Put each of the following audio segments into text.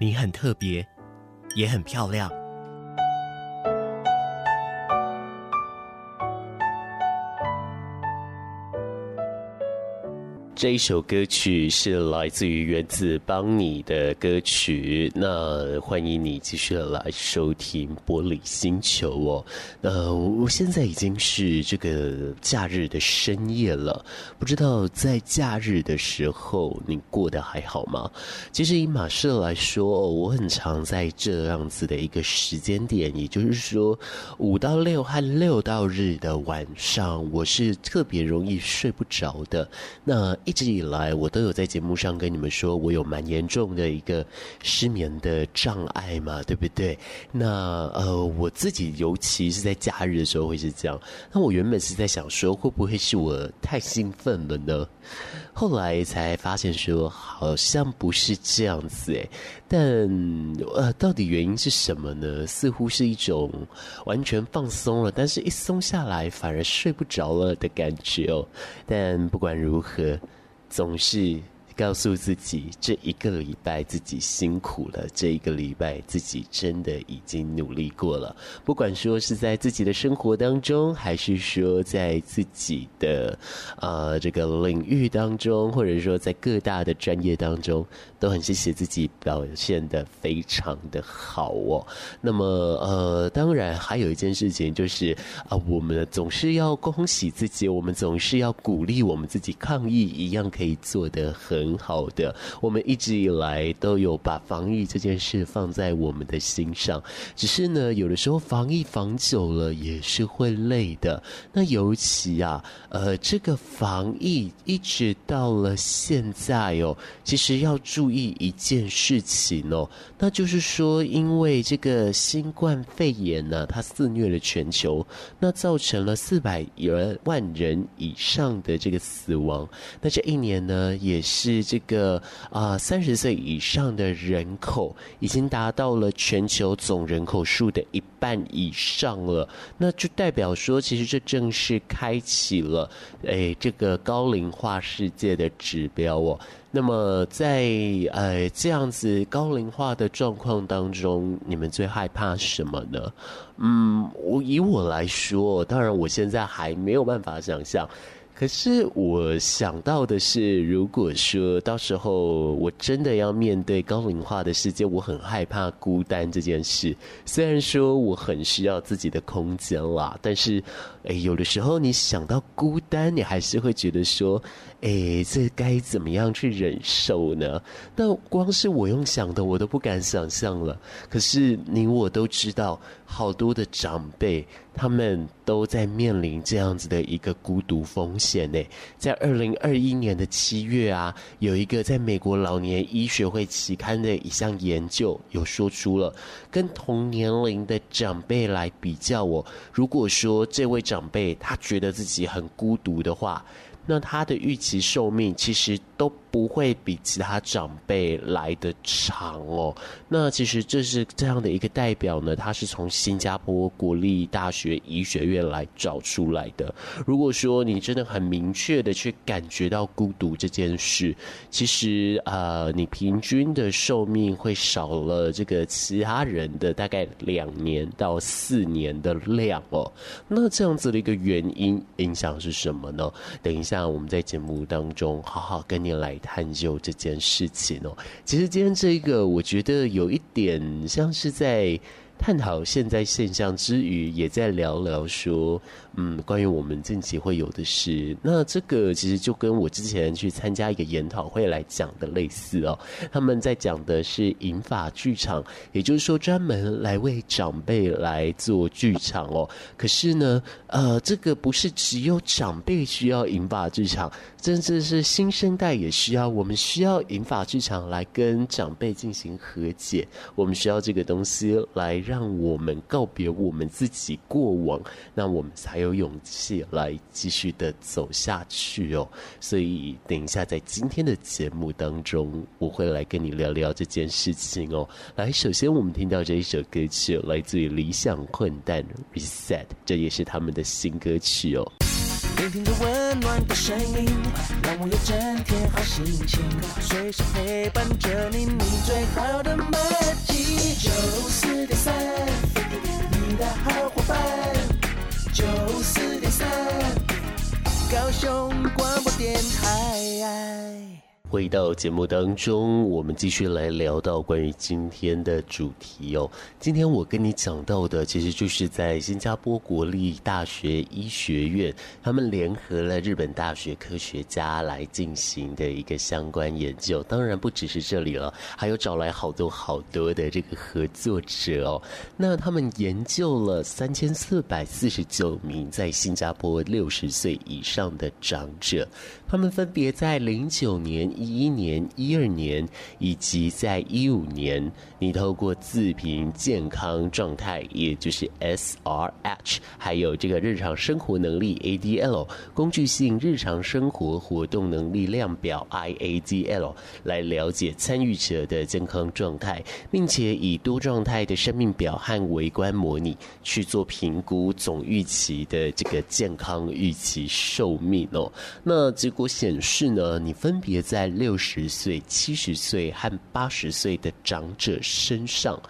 你很特别，也很漂亮。这一首歌曲是来自于源自邦妮的歌曲，那欢迎你继续来收听《玻璃星球》哦。那我现在已经是这个假日的深夜了，不知道在假日的时候你过得还好吗？其实以马社来说，我很常在这样子的一个时间点，也就是说五到六和六到日的晚上，我是特别容易睡不着的。那一直以来，我都有在节目上跟你们说，我有蛮严重的一个失眠的障碍嘛，对不对？那呃，我自己尤其是在假日的时候会是这样。那我原本是在想说，会不会是我太兴奋了呢？后来才发现说，好像不是这样子诶。但呃，到底原因是什么呢？似乎是一种完全放松了，但是一松下来反而睡不着了的感觉哦。但不管如何。总是告诉自己，这一个礼拜自己辛苦了，这一个礼拜自己真的已经努力过了。不管说是在自己的生活当中，还是说在自己的呃这个领域当中，或者说在各大的专业当中。都很谢谢自己表现的非常的好哦。那么呃，当然还有一件事情就是啊、我们总是要恭喜自己，我们总是要鼓励我们自己，抗疫一样可以做得很好的。我们一直以来都有把防疫这件事放在我们的心上，只是呢，有的时候防疫防久了也是会累的。那尤其啊，呃，这个防疫一直到了现在哦，其实要注。注意一件事情哦，那就是说，因为这个新冠肺炎呢，它肆虐了全球，那造成了四百万人以上的这个死亡。那这一年呢，也是这个啊三十岁以上的人口已经达到了全球总人口数的一半以上了。那就代表说，其实这正是开启了诶这个高龄化世界的指标哦。那么在呃这样子高龄化的状况当中，你们最害怕什么呢？嗯，我以我来说，当然我现在还没有办法想象。可是我想到的是，如果说到时候我真的要面对高龄化的世界，我很害怕孤单这件事。虽然说我很需要自己的空间啦，但是，诶，有的时候你想到孤单，你还是会觉得说，诶，这该怎么样去忍受呢？那光是我用想的，我都不敢想象了。可是你我都知道，好多的长辈。他们都在面临这样子的一个孤独风险呢。在二零二一年的七月啊，有一个在美国老年医学会期刊的一项研究，有说出了跟同年龄的长辈来比较哦，如果说这位长辈他觉得自己很孤独的话，那他的预期寿命其实都不会比其他长辈来得长哦。那其实这是这样的一个代表呢，他是从新加坡国立大学医学院来找出来的。如果说你真的很明确的去感觉到孤独这件事，其实呃，你平均的寿命会少了这个其他人的大概两年到四年的量哦。那这样子的一个原因影响是什么呢？等一下。我们在节目当中好好跟你来探究这件事情哦。其实今天这个，我觉得有一点像是在探讨现在现象之余，也在聊聊说，嗯，关于我们近期会有的事。那这个其实就跟我之前去参加一个研讨会来讲的类似哦。他们在讲的是银发剧场，也就是说专门来为长辈来做剧场哦。可是呢，呃，这个不是只有长辈需要银发剧场，甚至是新生代也需要。我们需要银发剧场来跟长辈进行和解，我们需要这个东西来让我们告别我们自己过往，那我们才有有勇气来继续的走下去哦。所以等一下在今天的节目当中，我会来跟你聊聊这件事情哦。来，首先我们听到这一首歌曲，来自于理想混蛋 Reset，这也是他们的新歌曲哦。聆听着温暖的声音，让我有整天好心情，随时陪伴着你，你最好的默契。九四点三，高雄广播电台。回到节目当中，我们继续来聊到关于今天的主题哦。今天我跟你讲到的，其实就是在新加坡国立大学医学院，他们联合了日本大学科学家来进行的一个相关研究。当然不只是这里了，还有找来好多好多的这个合作者哦。那他们研究了三千四百四十九名在新加坡六十岁以上的长者，他们分别在零九年。一一年、一二年，以及在一五年，你透过自评健康状态，也就是 SRH，还有这个日常生活能力 ADL，工具性日常生活活动能力量表 IADL，来了解参与者的健康状态，并且以多状态的生命表和微观模拟去做评估总预期的这个健康预期寿命哦。那结果显示呢，你分别在六十岁、七十岁和八十岁的长者身上，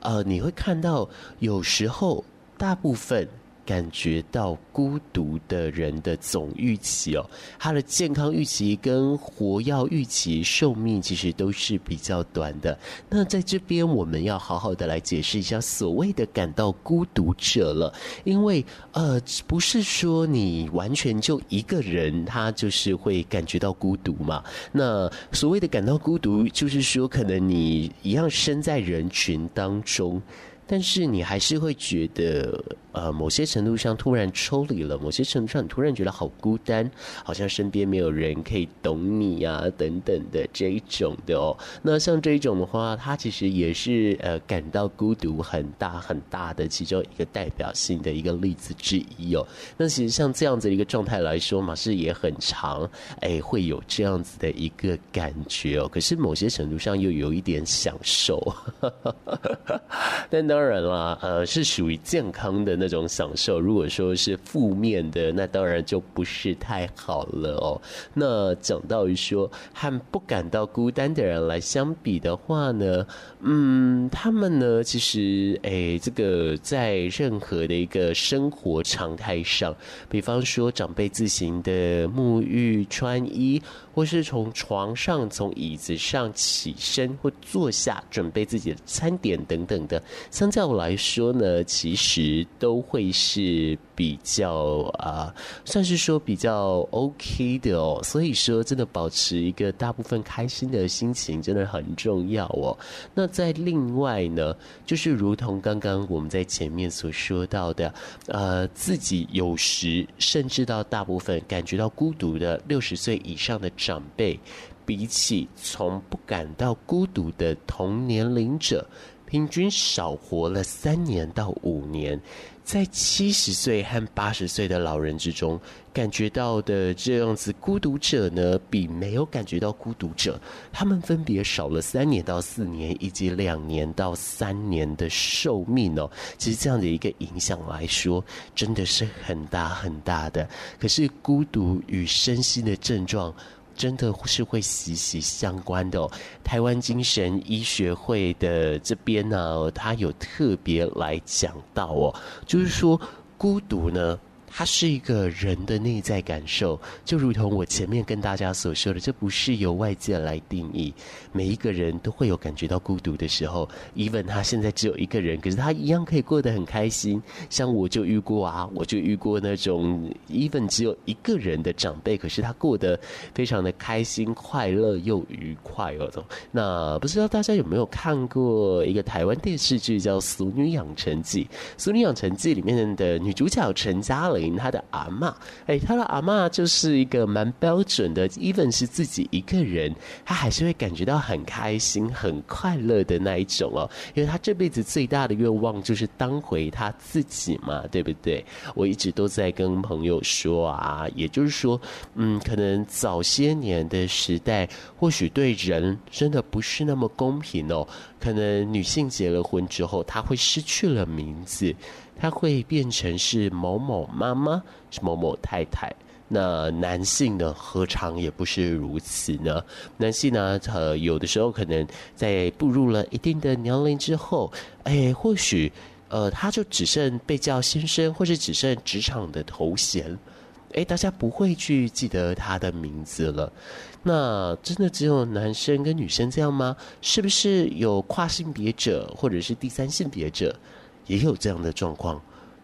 呃，你会看到有时候大部分。感觉到孤独的人的总预期哦，他的健康预期跟活跃预期寿命其实都是比较短的。那在这边我们要好好的来解释一下所谓的感到孤独者了，因为呃，不是说你完全就一个人，他就是会感觉到孤独嘛。那所谓的感到孤独，就是说可能你一样身在人群当中。但是你还是会觉得，呃，某些程度上突然抽离了，某些程度上你突然觉得好孤单，好像身边没有人可以懂你呀、啊，等等的这一种的哦。那像这一种的话，它其实也是呃感到孤独很大很大的其中一个代表性的一个例子之一哦。那其实像这样子的一个状态来说嘛，是也很常，哎，会有这样子的一个感觉哦。可是某些程度上又有一点享受，但。当然啦，呃，是属于健康的那种享受。如果说是负面的，那当然就不是太好了哦。那讲到于说和不感到孤单的人来相比的话呢，嗯，他们呢，其实，诶，这个在任何的一个生活常态上，比方说长辈自行的沐浴、穿衣，或是从床上、从椅子上起身或坐下准备自己的餐点等等的。相较来说呢，其实都会是比较啊，算是说比较 OK 的哦。所以说，真的保持一个大部分开心的心情，真的很重要哦。那在另外呢，就是如同刚刚我们在前面所说到的，呃，自己有时甚至到大部分感觉到孤独的六十岁以上的长辈，比起从不感到孤独的同年龄者。平均少活了三年到五年，在七十岁和八十岁的老人之中，感觉到的这样子孤独者呢，比没有感觉到孤独者，他们分别少了三年到四年，以及两年到三年的寿命哦。其实这样的一个影响来说，真的是很大很大的。可是孤独与身心的症状。真的是会息息相关的哦。台湾精神医学会的这边呢，他有特别来讲到哦，就是说孤独呢，它是一个人的内在感受，就如同我前面跟大家所说的，这不是由外界来定义。每一个人都会有感觉到孤独的时候，even 他现在只有一个人，可是他一样可以过得很开心。像我就遇过啊，我就遇过那种 even 只有一个人的长辈，可是他过得非常的开心、快乐又愉快哦。那不知道大家有没有看过一个台湾电视剧叫《俗女养成记》？《俗女养成记》里面的女主角陈嘉玲，他的阿嬷，哎，他的阿嬷就是一个蛮标准的，even 是自己一个人，他还是会感觉到很开心、很快乐的那一种哦。因为他这辈子最大的愿望就是当回他自己嘛，对不对？我一直都在跟朋友说啊，也就是说，嗯，可能早些年的时代，或许对人真的不是那么公平哦。可能女性结了婚之后，她会失去了名字，他会变成是某某妈妈，是某某太太。那男性呢，何尝也不是如此呢？男性呢，呃，有的时候可能在步入了一定的年龄之后，哎，或许，呃，他就只剩被叫先生，或者只剩职场的头衔，哎，大家不会去记得他的名字了。那真的只有男生跟女生这样吗？是不是有跨性别者或者是第三性别者也有这样的状况？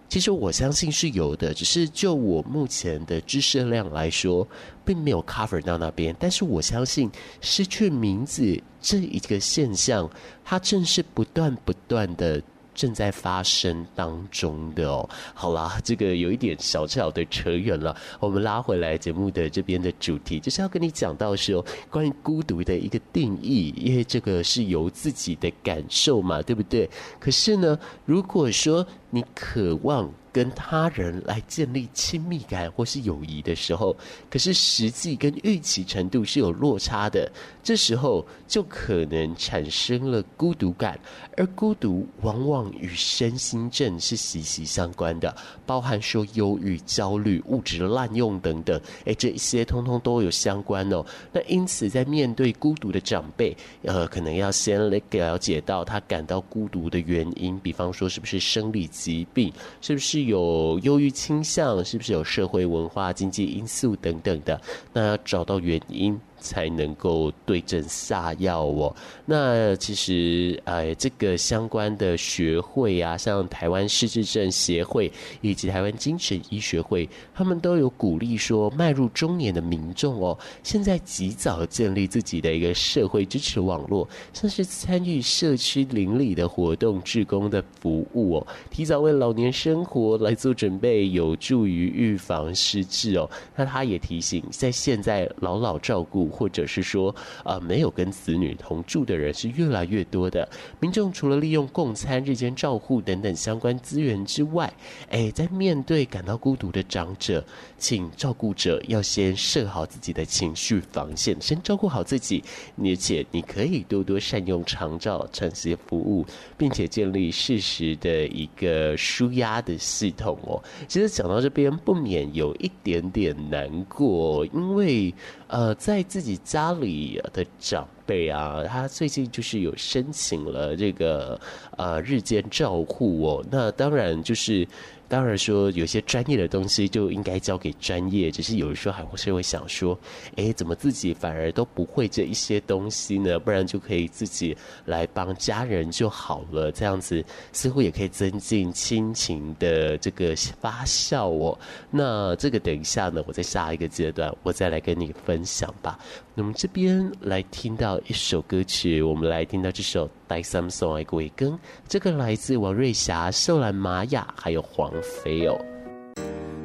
其实我相信是有的，只是就我目前的知识量来说，并没有 cover 到那边。但是我相信失去名字这一个现象，它正是不断不断的。正在发生当中的哦，好啦，这个有一点小小的扯远了，我们拉回来节目的这边的主题，就是要跟你讲到说关于孤独的一个定义，因为这个是由自己的感受嘛，对不对？可是呢，如果说你渴望。跟他人来建立亲密感或是友谊的时候，可是实际跟预期程度是有落差的，这时候就可能产生了孤独感，而孤独往往与身心症是息息相关的，包含说忧郁、焦虑、物质滥用等等，诶，这一些通通都有相关哦。那因此，在面对孤独的长辈，呃，可能要先来了解到他感到孤独的原因，比方说是不是生理疾病，是不是？有忧郁倾向，是不是有社会文化、经济因素等等的？那要找到原因。才能够对症下药哦。那其实，呃，这个相关的学会啊，像台湾失智症协会以及台湾精神医学会，他们都有鼓励说，迈入中年的民众哦，现在及早建立自己的一个社会支持网络，像是参与社区邻里的活动、志工的服务哦，提早为老年生活来做准备，有助于预防失智哦。那他也提醒，在现在老老照顾。或者是说，呃，没有跟子女同住的人是越来越多的。民众除了利用共餐、日间照护等等相关资源之外，哎，在面对感到孤独的长者，请照顾者要先设好自己的情绪防线，先照顾好自己。而且你可以多多善用长照这些服务，并且建立适时的一个舒压的系统哦。其实讲到这边，不免有一点点难过，因为。呃，在自自己家里的长辈啊，他最近就是有申请了这个呃日间照护哦，那当然就是。当然说，有些专业的东西就应该交给专业，只是有的时候还是会想说，诶，怎么自己反而都不会这一些东西呢？不然就可以自己来帮家人就好了，这样子似乎也可以增进亲情的这个发酵哦。那这个等一下呢，我在下一个阶段我再来跟你分享吧。那么这边来听到一首歌曲，我们来听到这首《带三送爱归根》，这个来自王瑞霞、秀兰玛雅还有黄 feel。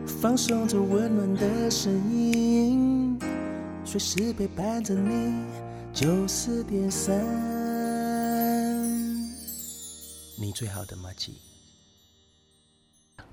放松着温暖的声音，随时陪伴着你，九四点三，你最好的麻吉。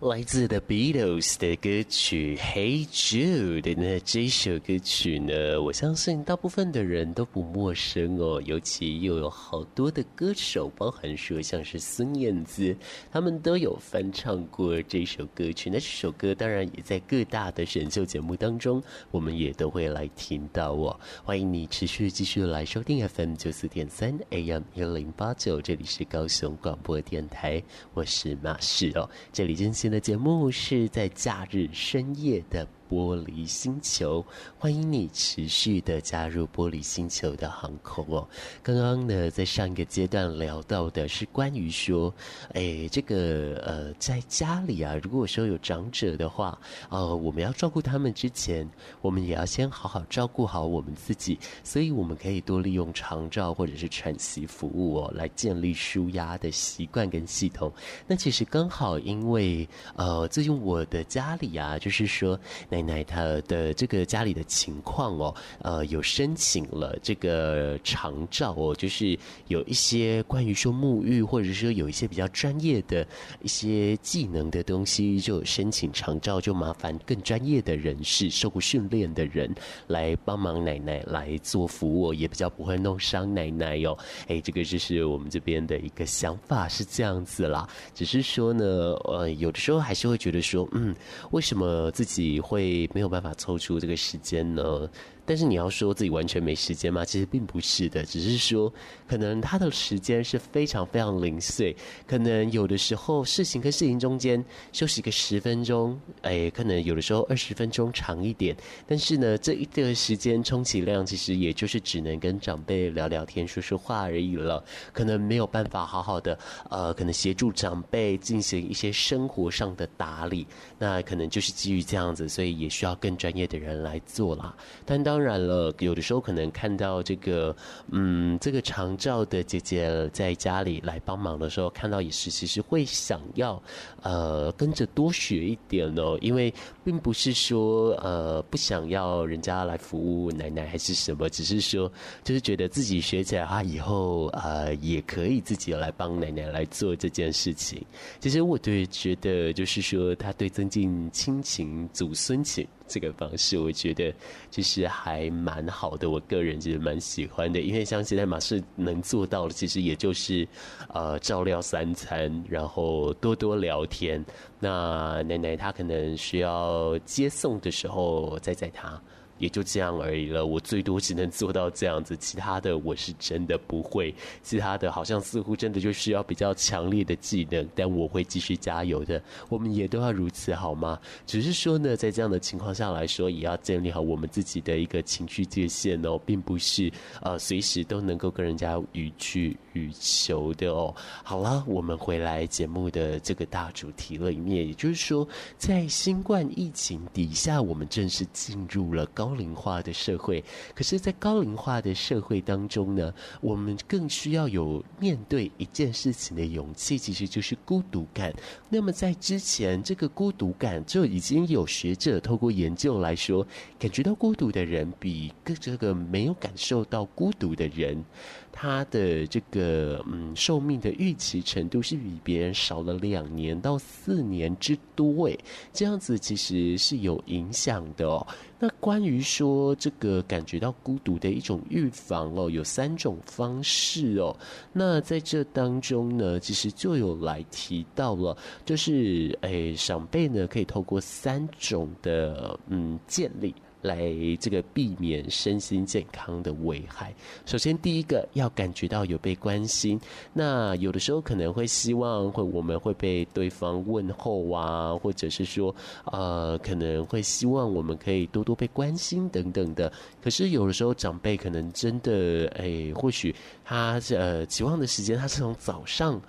来自 The Beatles 的歌曲《Hey Jude》那这首歌曲呢，我相信大部分的人都不陌生哦。尤其又有好多的歌手，包含说像是孙燕姿，他们都有翻唱过这首歌曲。那这首歌当然也在各大的选秀节目当中，我们也都会来听到哦。欢迎你持续继续来收听 FM 九四点三 AM 一零八九，这里是高雄广播电台，我是马世哦。这里真心。的节目是在假日深夜的。玻璃星球，欢迎你持续的加入玻璃星球的航空哦。刚刚呢，在上一个阶段聊到的是关于说，哎，这个呃，在家里啊，如果说有长者的话，呃，我们要照顾他们之前，我们也要先好好照顾好我们自己。所以，我们可以多利用长照或者是喘息服务哦，来建立舒压的习惯跟系统。那其实刚好，因为呃，最近我的家里啊，就是说奶奶她的这个家里的情况哦，呃，有申请了这个长照哦，就是有一些关于说沐浴，或者是说有一些比较专业的一些技能的东西，就申请长照，就麻烦更专业的人士、受过训练的人来帮忙奶奶来做服务，也比较不会弄伤奶奶哟。哎，这个就是我们这边的一个想法是这样子啦，只是说呢，呃，有的时候还是会觉得说，嗯，为什么自己会没有办法抽出这个时间呢？但是你要说自己完全没时间吗？其实并不是的，只是说可能他的时间是非常非常零碎，可能有的时候事情跟事情中间休息个十分钟，哎，可能有的时候二十分钟长一点，但是呢，这一个时间充其量其实也就是只能跟长辈聊聊天、说说话而已了，可能没有办法好好的呃，可能协助长辈进行一些生活上的打理，那可能就是基于这样子，所以也需要更专业的人来做啦。但当当然了，有的时候可能看到这个，嗯，这个长照的姐姐在家里来帮忙的时候，看到也是其实会想要，呃，跟着多学一点哦，因为并不是说呃不想要人家来服务奶奶还是什么，只是说就是觉得自己学起来啊，以后呃也可以自己来帮奶奶来做这件事情。其实我对觉得就是说，他对增进亲情、祖孙情。这个方式，我觉得其实还蛮好的，我个人其实蛮喜欢的。因为像现在马氏能做到的，其实也就是呃照料三餐，然后多多聊天。那奶奶她可能需要接送的时候，再载她。也就这样而已了，我最多只能做到这样子，其他的我是真的不会。其他的好像似乎真的就需要比较强烈的技能，但我会继续加油的。我们也都要如此，好吗？只是说呢，在这样的情况下来说，也要建立好我们自己的一个情绪界限哦，并不是呃随时都能够跟人家予取予求的哦。好了，我们回来节目的这个大主题了里面，也就是说，在新冠疫情底下，我们正式进入了高。高龄化的社会，可是，在高龄化的社会当中呢，我们更需要有面对一件事情的勇气，其实就是孤独感。那么，在之前，这个孤独感就已经有学者透过研究来说，感觉到孤独的人，比这个没有感受到孤独的人，他的这个嗯寿命的预期程度是比别人少了两年到四年之多，诶，这样子其实是有影响的哦。那关于说这个感觉到孤独的一种预防哦，有三种方式哦。那在这当中呢，其实就有来提到了，就是诶，长辈呢可以透过三种的嗯建立。来这个避免身心健康的危害。首先，第一个要感觉到有被关心。那有的时候可能会希望会我们会被对方问候啊，或者是说呃可能会希望我们可以多多被关心等等的。可是有的时候长辈可能真的哎，或许他呃期望的时间他是从早上。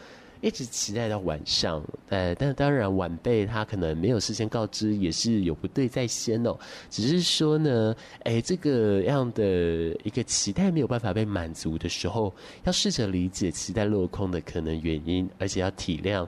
一直期待到晚上，呃，但当然晚辈他可能没有事先告知，也是有不对在先哦。只是说呢，哎，这个样的一个期待没有办法被满足的时候，要试着理解期待落空的可能原因，而且要体谅。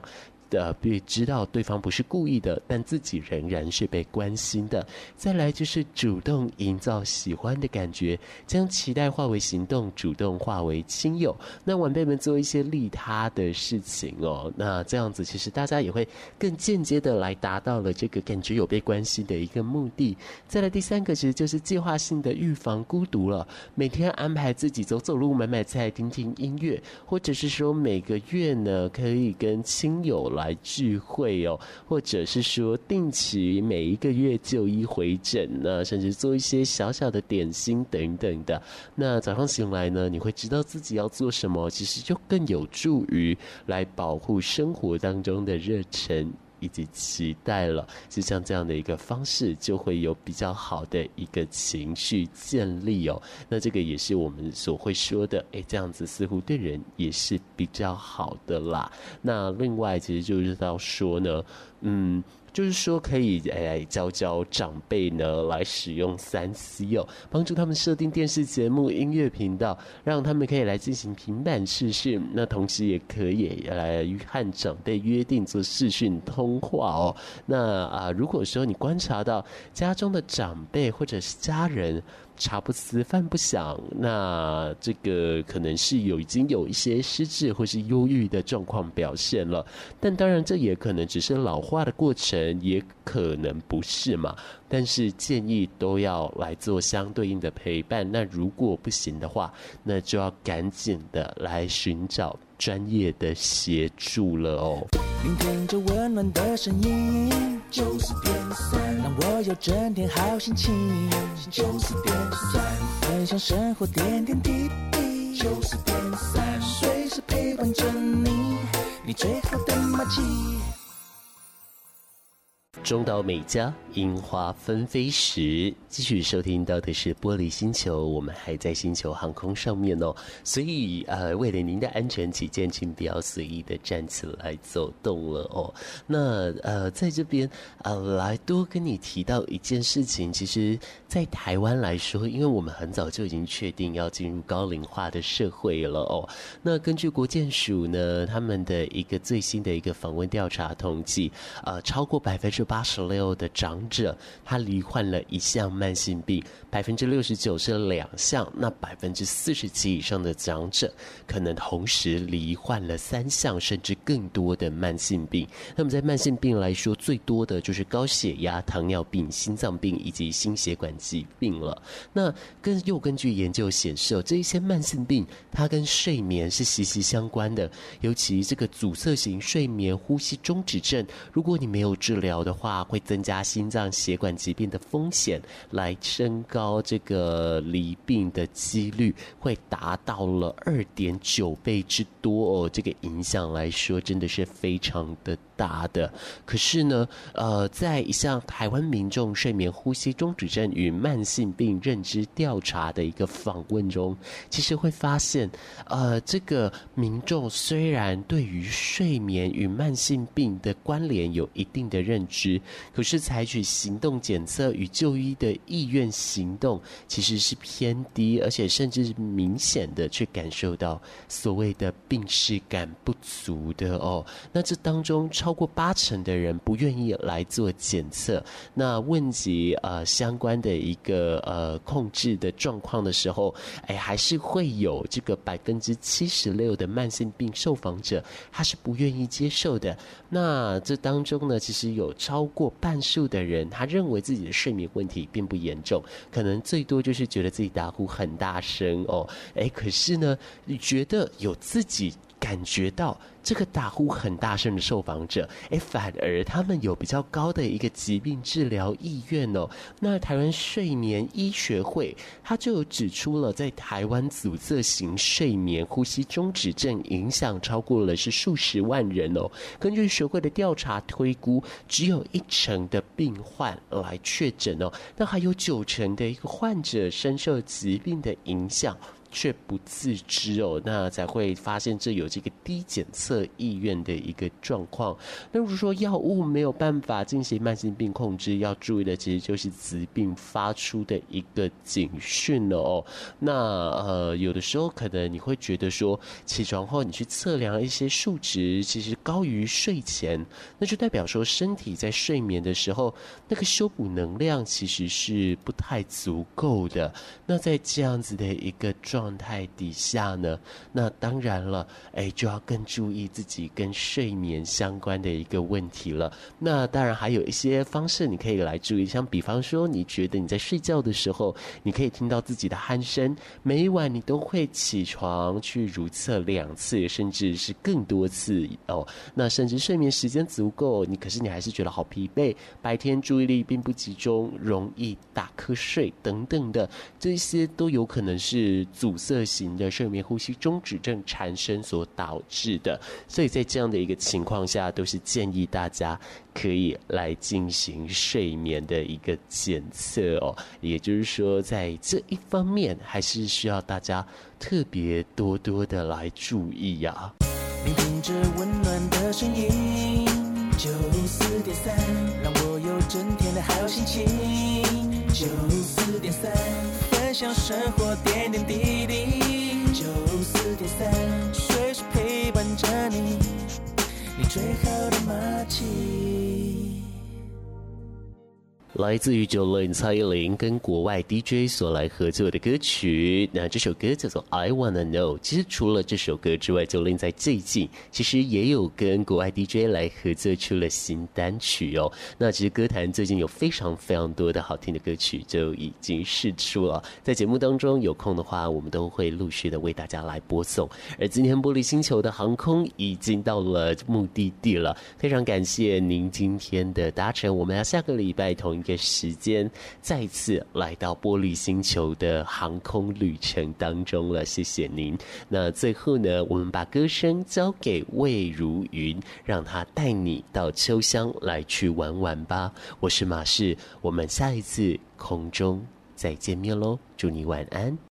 的，必知道对方不是故意的，但自己仍然是被关心的。再来就是主动营造喜欢的感觉，将期待化为行动，主动化为亲友。那晚辈们做一些利他的事情哦，那这样子其实大家也会更间接的来达到了这个感觉有被关心的一个目的。再来第三个其实就是计划性的预防孤独了，每天安排自己走走路、买买菜、听听音乐，或者是说每个月呢可以跟亲友。来聚会哦，或者是说定期每一个月就医回诊呢，甚至做一些小小的点心等等的。那早上醒来呢，你会知道自己要做什么，其实就更有助于来保护生活当中的热忱。以及期待了。就像这样的一个方式，就会有比较好的一个情绪建立哦。那这个也是我们所会说的，诶，这样子似乎对人也是比较好的啦。那另外，其实就是要说呢，嗯。就是说，可以哎教教长辈呢，来使用三 C 哦，帮助他们设定电视节目、音乐频道，让他们可以来进行平板视讯。那同时也可以来和长辈约定做视讯通话哦。那啊，如果说你观察到家中的长辈或者是家人，茶不思饭不想，那这个可能是有已经有一些失智或是忧郁的状况表现了，但当然这也可能只是老化的过程，也可能不是嘛。但是建议都要来做相对应的陪伴。那如果不行的话，那就要赶紧的来寻找专业的协助了哦。聆听着温暖的声音，九四点三，让我有整天好心情。九四点三，分享生活点点滴滴。九四点三，随时陪伴着你，你最好的默契。中岛美嘉，樱花纷飞时，继续收听到的是玻璃星球，我们还在星球航空上面哦，所以呃，为了您的安全起见，请不要随意的站起来走动了哦。那呃，在这边呃，来多跟你提到一件事情，其实，在台湾来说，因为我们很早就已经确定要进入高龄化的社会了哦。那根据国健署呢，他们的一个最新的一个访问调查统计，呃，超过百分之八十六的长者，他罹患了一项慢性病，百分之六十九是两项，那百分之四十七以上的长者，可能同时罹患了三项甚至更多的慢性病。那么在慢性病来说，最多的就是高血压、糖尿病、心脏病以及心血管疾病了。那根又根据研究显示，这一些慢性病它跟睡眠是息息相关的，尤其这个阻塞型睡眠呼吸中止症，如果你没有治疗的，话会增加心脏血管疾病的风险，来升高这个罹病的几率，会达到了二点九倍之多哦。这个影响来说，真的是非常的大的。可是呢，呃，在一项台湾民众睡眠呼吸中止症与慢性病认知调查的一个访问中，其实会发现，呃，这个民众虽然对于睡眠与慢性病的关联有一定的认知。可是，采取行动检测与就医的意愿行动其实是偏低，而且甚至明显的去感受到所谓的病视感不足的哦。那这当中超过八成的人不愿意来做检测。那问及呃相关的一个呃控制的状况的时候，哎，还是会有这个百分之七十六的慢性病受访者他是不愿意接受的。那这当中呢，其实有超过半数的人，他认为自己的睡眠问题并不严重，可能最多就是觉得自己打呼很大声哦，诶，可是呢，你觉得有自己感觉到。这个打呼很大声的受访者，诶，反而他们有比较高的一个疾病治疗意愿哦。那台湾睡眠医学会，他就有指出了，在台湾阻塞型睡眠呼吸中止症影响超过了是数十万人哦。根据学会的调查推估，只有一成的病患来确诊哦，那还有九成的一个患者深受疾病的影响。却不自知哦，那才会发现这有这个低检测意愿的一个状况。那如果说药物没有办法进行慢性病控制，要注意的其实就是疾病发出的一个警讯了哦。那呃，有的时候可能你会觉得说，起床后你去测量一些数值，其实高于睡前，那就代表说身体在睡眠的时候，那个修补能量其实是不太足够的。那在这样子的一个状状态底下呢，那当然了，哎，就要更注意自己跟睡眠相关的一个问题了。那当然还有一些方式你可以来注意，像比方说，你觉得你在睡觉的时候，你可以听到自己的鼾声，每一晚你都会起床去如厕两次，甚至是更多次哦。那甚至睡眠时间足够，你可是你还是觉得好疲惫，白天注意力并不集中，容易打瞌睡等等的，这些都有可能是。阻塞型的睡眠呼吸中止症产生所导致的。所以在这样的一个情况下，都是建议大家可以来进行睡眠的一个检测哦。也就是说，在这一方面，还是需要大家特别多多的来注意呀、聆听着温暖的声音，九四点三，让我有整天的好心情。九四点三，分享生活点点滴滴。九四点三，随时陪伴着你，你最好的默契。来自于 Jolin 蔡依林跟国外 DJ 所来合作的歌曲，那这首歌叫做 I Wanna Know。其实除了这首歌之外，Jolin 在最近其实也有跟国外 DJ 来合作出了新单曲哦。那其实歌坛最近有非常非常多的好听的歌曲就已经释出了，在节目当中有空的话，我们都会陆续的为大家来播送。而今天玻璃星球的航空已经到了目的地了，非常感谢您今天的搭乘，我们要下个礼拜同。个时间再次来到玻璃星球的航空旅程当中了，谢谢您。那最后呢，我们把歌声交给魏如云，让他带你到秋香来去玩玩吧。我是马氏，我们下一次空中再见面喽，祝你晚安。